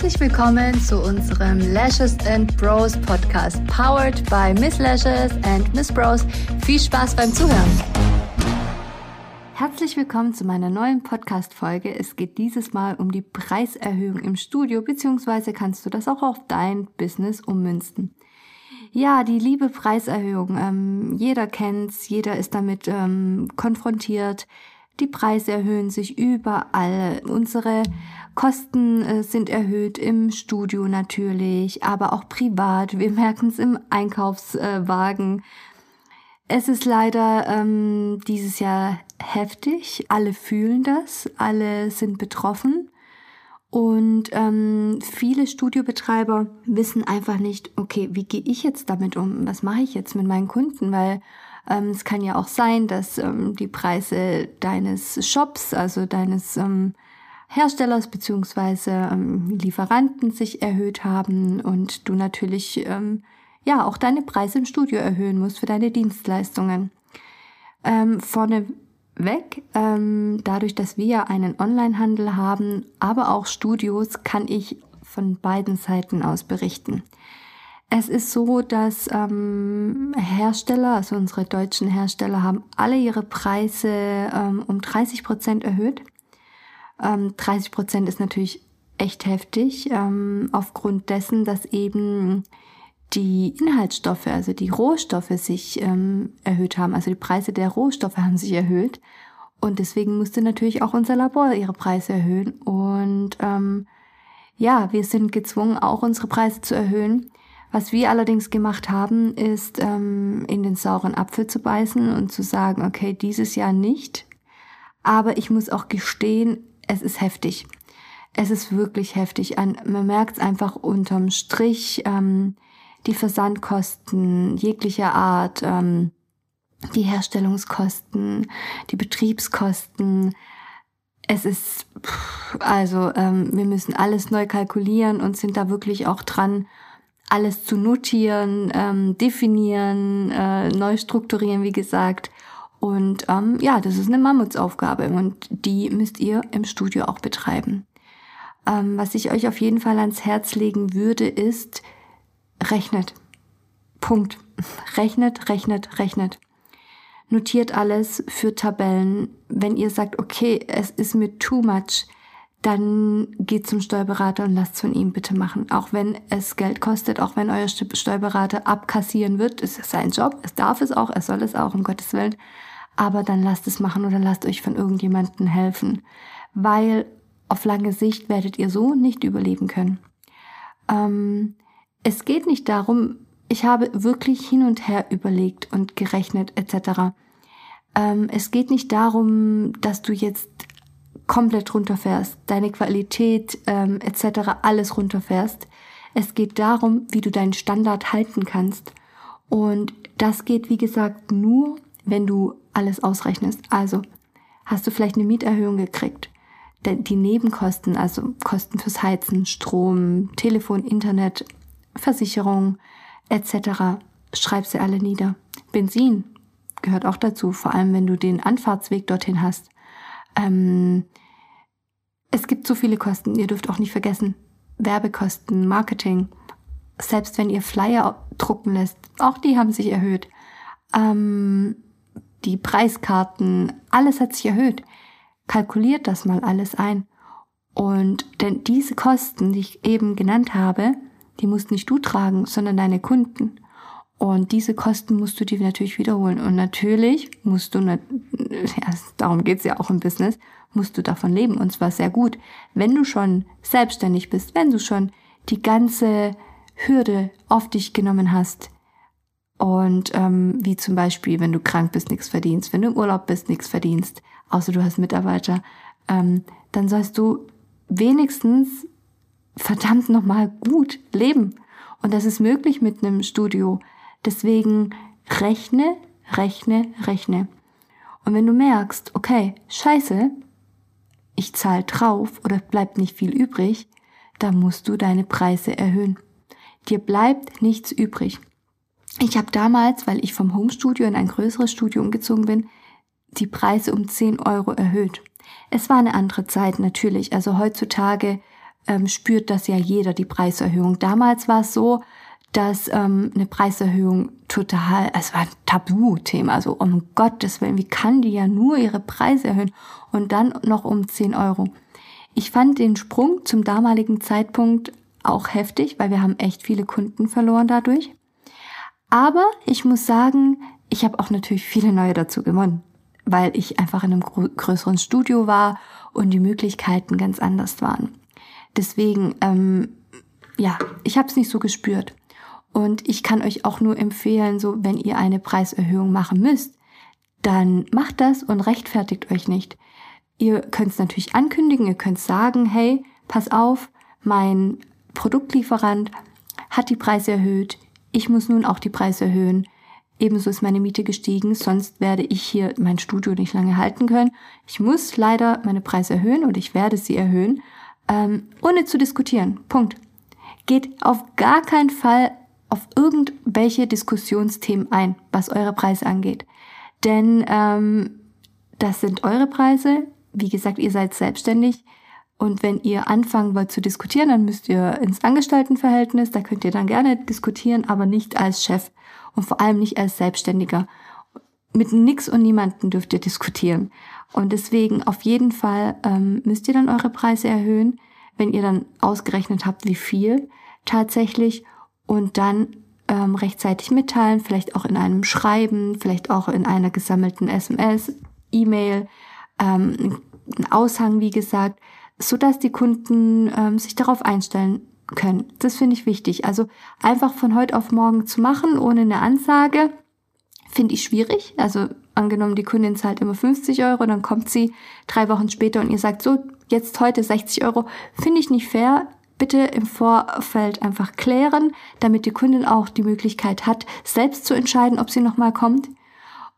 Herzlich willkommen zu unserem Lashes and Bros Podcast, powered by Miss Lashes and Miss Bros. Viel Spaß beim Zuhören. Herzlich willkommen zu meiner neuen Podcast-Folge. Es geht dieses Mal um die Preiserhöhung im Studio, beziehungsweise kannst du das auch auf dein Business ummünzen. Ja, die liebe Preiserhöhung. Ähm, jeder kennt's, jeder ist damit ähm, konfrontiert. Die Preise erhöhen sich überall. Unsere Kosten äh, sind erhöht im Studio natürlich, aber auch privat. Wir merken es im Einkaufswagen. Es ist leider ähm, dieses Jahr heftig. Alle fühlen das, alle sind betroffen. Und ähm, viele Studiobetreiber wissen einfach nicht, okay, wie gehe ich jetzt damit um? Was mache ich jetzt mit meinen Kunden? Weil ähm, es kann ja auch sein, dass ähm, die Preise deines Shops, also deines ähm, Herstellers beziehungsweise ähm, Lieferanten sich erhöht haben und du natürlich ähm, ja auch deine Preise im Studio erhöhen musst für deine Dienstleistungen. Ähm, vorne weg. Dadurch, dass wir einen Onlinehandel haben, aber auch Studios, kann ich von beiden Seiten aus berichten. Es ist so, dass ähm, Hersteller, also unsere deutschen Hersteller, haben alle ihre Preise ähm, um 30 Prozent erhöht. Ähm, 30 Prozent ist natürlich echt heftig, ähm, aufgrund dessen, dass eben die Inhaltsstoffe, also die Rohstoffe sich ähm, erhöht haben. Also die Preise der Rohstoffe haben sich erhöht. Und deswegen musste natürlich auch unser Labor ihre Preise erhöhen. Und ähm, ja, wir sind gezwungen, auch unsere Preise zu erhöhen. Was wir allerdings gemacht haben, ist ähm, in den sauren Apfel zu beißen und zu sagen, okay, dieses Jahr nicht. Aber ich muss auch gestehen, es ist heftig. Es ist wirklich heftig. Man merkt es einfach unterm Strich. Ähm, die Versandkosten jeglicher Art, ähm, die Herstellungskosten, die Betriebskosten. Es ist, also ähm, wir müssen alles neu kalkulieren und sind da wirklich auch dran, alles zu notieren, ähm, definieren, äh, neu strukturieren, wie gesagt. Und ähm, ja, das ist eine Mammutsaufgabe und die müsst ihr im Studio auch betreiben. Ähm, was ich euch auf jeden Fall ans Herz legen würde, ist, rechnet. Punkt. Rechnet, rechnet, rechnet. Notiert alles für Tabellen. Wenn ihr sagt, okay, es ist mir too much, dann geht zum Steuerberater und lasst es von ihm bitte machen. Auch wenn es Geld kostet, auch wenn euer Steuerberater abkassieren wird, ist es sein Job. Es darf es auch, er soll es auch, um Gottes Willen. Aber dann lasst es machen oder lasst euch von irgendjemandem helfen. Weil auf lange Sicht werdet ihr so nicht überleben können. Ähm, es geht nicht darum, ich habe wirklich hin und her überlegt und gerechnet etc. Ähm, es geht nicht darum, dass du jetzt komplett runterfährst, deine Qualität ähm, etc. alles runterfährst. Es geht darum, wie du deinen Standard halten kannst. Und das geht, wie gesagt, nur, wenn du alles ausrechnest. Also hast du vielleicht eine Mieterhöhung gekriegt. Die Nebenkosten, also Kosten fürs Heizen, Strom, Telefon, Internet, Versicherung etc. Schreib sie alle nieder. Benzin gehört auch dazu, vor allem wenn du den Anfahrtsweg dorthin hast. Ähm, es gibt so viele Kosten. Ihr dürft auch nicht vergessen, Werbekosten, Marketing. Selbst wenn ihr Flyer drucken lässt, auch die haben sich erhöht. Ähm, die Preiskarten, alles hat sich erhöht. Kalkuliert das mal alles ein. Und denn diese Kosten, die ich eben genannt habe, die musst nicht du tragen, sondern deine Kunden. Und diese Kosten musst du dir natürlich wiederholen. Und natürlich musst du, ja, darum geht's ja auch im Business, musst du davon leben. Und zwar sehr gut. Wenn du schon selbstständig bist, wenn du schon die ganze Hürde auf dich genommen hast. Und ähm, wie zum Beispiel, wenn du krank bist, nichts verdienst, wenn du im Urlaub bist, nichts verdienst, außer du hast Mitarbeiter, ähm, dann sollst du wenigstens verdammt nochmal gut leben. Und das ist möglich mit einem Studio. Deswegen rechne, rechne, rechne. Und wenn du merkst, okay, scheiße, ich zahle drauf oder bleibt nicht viel übrig, dann musst du deine Preise erhöhen. Dir bleibt nichts übrig. Ich habe damals, weil ich vom Homestudio in ein größeres Studio umgezogen bin, die Preise um 10 Euro erhöht. Es war eine andere Zeit natürlich. Also heutzutage ähm, spürt das ja jeder, die Preiserhöhung. Damals war es so, dass ähm, eine Preiserhöhung total, es war ein Tabuthema. Also um Gottes Willen, wie kann die ja nur ihre Preise erhöhen und dann noch um 10 Euro. Ich fand den Sprung zum damaligen Zeitpunkt auch heftig, weil wir haben echt viele Kunden verloren dadurch. Aber ich muss sagen, ich habe auch natürlich viele neue dazu gewonnen, weil ich einfach in einem größeren Studio war und die Möglichkeiten ganz anders waren. Deswegen, ähm, ja, ich habe es nicht so gespürt. Und ich kann euch auch nur empfehlen, so wenn ihr eine Preiserhöhung machen müsst, dann macht das und rechtfertigt euch nicht. Ihr könnt es natürlich ankündigen, ihr könnt sagen, hey, pass auf, mein Produktlieferant hat die Preise erhöht, ich muss nun auch die Preise erhöhen. Ebenso ist meine Miete gestiegen, sonst werde ich hier mein Studio nicht lange halten können. Ich muss leider meine Preise erhöhen und ich werde sie erhöhen, ähm, ohne zu diskutieren. Punkt. Geht auf gar keinen Fall auf irgendwelche Diskussionsthemen ein, was eure Preise angeht. Denn ähm, das sind eure Preise. Wie gesagt, ihr seid selbstständig. Und wenn ihr anfangen wollt zu diskutieren, dann müsst ihr ins Angestelltenverhältnis. Da könnt ihr dann gerne diskutieren, aber nicht als Chef und vor allem nicht als Selbstständiger. Mit nix und niemanden dürft ihr diskutieren. Und deswegen auf jeden Fall ähm, müsst ihr dann eure Preise erhöhen, wenn ihr dann ausgerechnet habt, wie viel tatsächlich und dann ähm, rechtzeitig mitteilen, vielleicht auch in einem Schreiben, vielleicht auch in einer gesammelten SMS, E-Mail, ähm, ein Aushang, wie gesagt, so dass die Kunden ähm, sich darauf einstellen können. Das finde ich wichtig. Also einfach von heute auf morgen zu machen, ohne eine Ansage, finde ich schwierig. Also angenommen, die Kundin zahlt immer 50 Euro, dann kommt sie drei Wochen später und ihr sagt so, jetzt heute 60 Euro, finde ich nicht fair bitte im Vorfeld einfach klären, damit die Kundin auch die Möglichkeit hat, selbst zu entscheiden, ob sie nochmal kommt.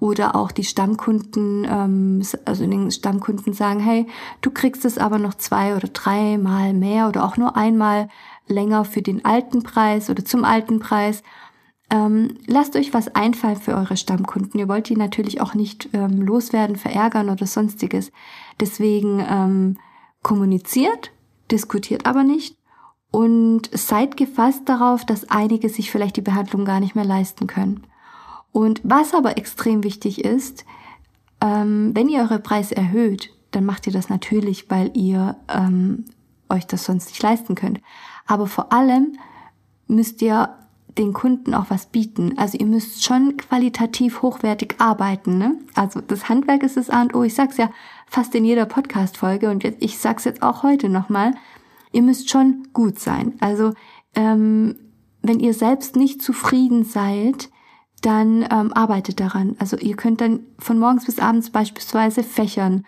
Oder auch die Stammkunden, ähm, also den Stammkunden sagen, hey, du kriegst es aber noch zwei oder dreimal mehr oder auch nur einmal länger für den alten Preis oder zum alten Preis. Ähm, lasst euch was einfallen für eure Stammkunden. Ihr wollt die natürlich auch nicht ähm, loswerden, verärgern oder sonstiges. Deswegen ähm, kommuniziert, diskutiert aber nicht und seid gefasst darauf, dass einige sich vielleicht die Behandlung gar nicht mehr leisten können. Und was aber extrem wichtig ist, ähm, wenn ihr eure Preise erhöht, dann macht ihr das natürlich, weil ihr ähm, euch das sonst nicht leisten könnt. Aber vor allem müsst ihr den Kunden auch was bieten. Also ihr müsst schon qualitativ hochwertig arbeiten. Ne? Also das Handwerk ist das A und O. Ich sag's ja fast in jeder Podcast-Folge und ich sag's jetzt auch heute nochmal ihr müsst schon gut sein. Also ähm, wenn ihr selbst nicht zufrieden seid, dann ähm, arbeitet daran. Also ihr könnt dann von morgens bis abends beispielsweise Fächern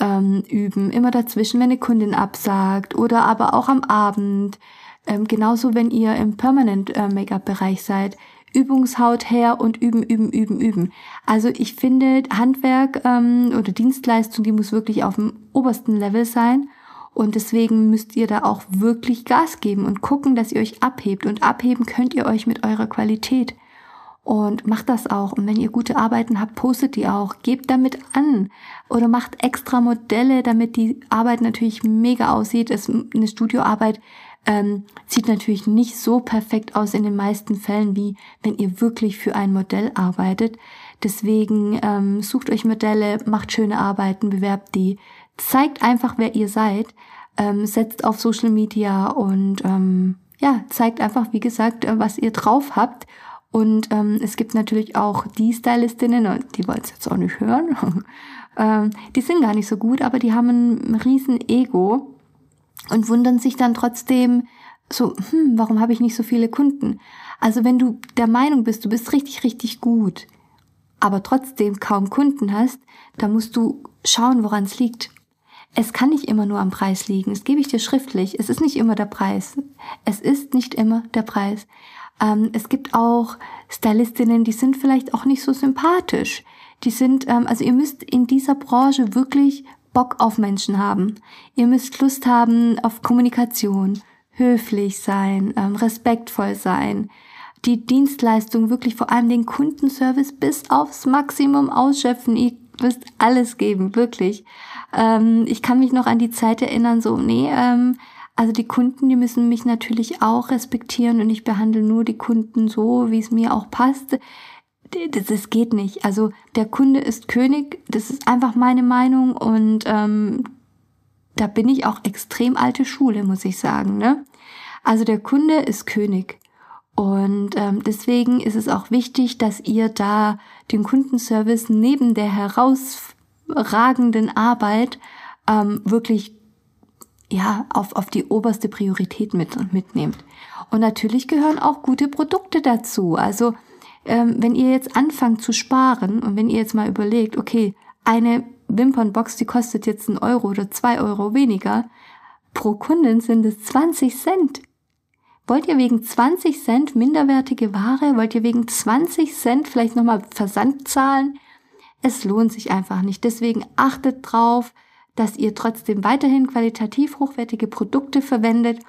ähm, üben, immer dazwischen, wenn eine Kundin absagt oder aber auch am Abend. Ähm, genauso, wenn ihr im Permanent äh, seid. Übungshaut her und üben, üben, üben, üben. Also ich finde Handwerk ähm, oder Dienstleistung, die muss wirklich auf dem obersten Level sein. Und deswegen müsst ihr da auch wirklich Gas geben und gucken, dass ihr euch abhebt. Und abheben könnt ihr euch mit eurer Qualität. Und macht das auch. Und wenn ihr gute Arbeiten habt, postet die auch. Gebt damit an. Oder macht extra Modelle, damit die Arbeit natürlich mega aussieht. Es, eine Studioarbeit ähm, sieht natürlich nicht so perfekt aus in den meisten Fällen, wie wenn ihr wirklich für ein Modell arbeitet. Deswegen ähm, sucht euch Modelle, macht schöne Arbeiten, bewerbt die zeigt einfach, wer ihr seid, ähm, setzt auf Social Media und ähm, ja, zeigt einfach, wie gesagt, äh, was ihr drauf habt. Und ähm, es gibt natürlich auch die Stylistinnen, und die wollen es jetzt auch nicht hören, ähm, die sind gar nicht so gut, aber die haben ein riesen Ego und wundern sich dann trotzdem so, hm, warum habe ich nicht so viele Kunden? Also wenn du der Meinung bist, du bist richtig, richtig gut, aber trotzdem kaum Kunden hast, dann musst du schauen, woran es liegt. Es kann nicht immer nur am Preis liegen. Das gebe ich dir schriftlich. Es ist nicht immer der Preis. Es ist nicht immer der Preis. Ähm, es gibt auch Stylistinnen, die sind vielleicht auch nicht so sympathisch. Die sind, ähm, also ihr müsst in dieser Branche wirklich Bock auf Menschen haben. Ihr müsst Lust haben auf Kommunikation, höflich sein, ähm, respektvoll sein, die Dienstleistung wirklich vor allem den Kundenservice bis aufs Maximum ausschöpfen. Ihr müsst alles geben, wirklich. Ähm, ich kann mich noch an die Zeit erinnern, so, nee, ähm, Also die Kunden, die müssen mich natürlich auch respektieren und ich behandle nur die Kunden so, wie es mir auch passt. Das, das geht nicht. Also der Kunde ist König, das ist einfach meine Meinung und ähm, da bin ich auch extrem alte Schule, muss ich sagen. Ne? Also der Kunde ist König. Und ähm, deswegen ist es auch wichtig, dass ihr da den Kundenservice neben der herausragenden Arbeit ähm, wirklich ja auf, auf die oberste Priorität mit, mitnehmt. Und natürlich gehören auch gute Produkte dazu. Also ähm, wenn ihr jetzt anfangt zu sparen und wenn ihr jetzt mal überlegt, okay, eine Wimpernbox, die kostet jetzt ein Euro oder zwei Euro weniger, pro Kundin sind es 20 Cent. Wollt ihr wegen 20 Cent minderwertige Ware? Wollt ihr wegen 20 Cent vielleicht nochmal Versand zahlen? Es lohnt sich einfach nicht. Deswegen achtet drauf, dass ihr trotzdem weiterhin qualitativ hochwertige Produkte verwendet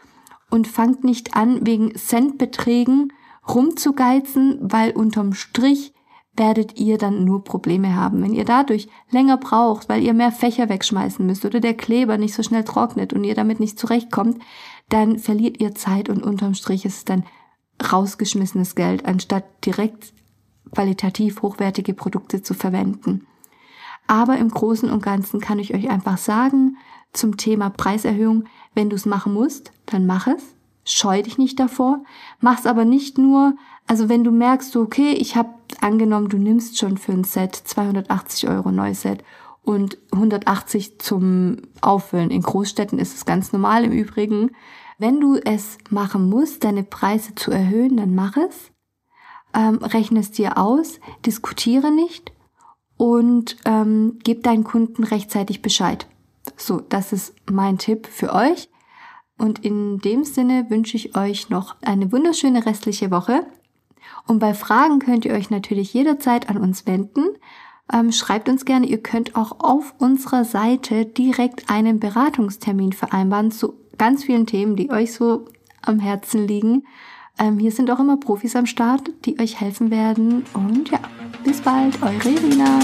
und fangt nicht an, wegen Centbeträgen rumzugeizen, weil unterm Strich werdet ihr dann nur Probleme haben. Wenn ihr dadurch länger braucht, weil ihr mehr Fächer wegschmeißen müsst oder der Kleber nicht so schnell trocknet und ihr damit nicht zurechtkommt, dann verliert ihr Zeit und unterm Strich ist es dann rausgeschmissenes Geld, anstatt direkt qualitativ hochwertige Produkte zu verwenden. Aber im Großen und Ganzen kann ich euch einfach sagen, zum Thema Preiserhöhung, wenn du es machen musst, dann mach es. Scheu dich nicht davor. Mach's aber nicht nur, also wenn du merkst, okay, ich habe angenommen, du nimmst schon für ein Set 280 Euro Neuset und 180 zum Auffüllen. In Großstädten ist es ganz normal im Übrigen. Wenn du es machen musst, deine Preise zu erhöhen, dann mach es. Ähm, rechne es dir aus, diskutiere nicht und ähm, gib deinen Kunden rechtzeitig Bescheid. So, das ist mein Tipp für euch. Und in dem Sinne wünsche ich euch noch eine wunderschöne restliche Woche. Und bei Fragen könnt ihr euch natürlich jederzeit an uns wenden. Ähm, schreibt uns gerne, ihr könnt auch auf unserer Seite direkt einen Beratungstermin vereinbaren zu ganz vielen Themen, die euch so am Herzen liegen. Ähm, hier sind auch immer Profis am Start, die euch helfen werden. Und ja, bis bald, eure Irina.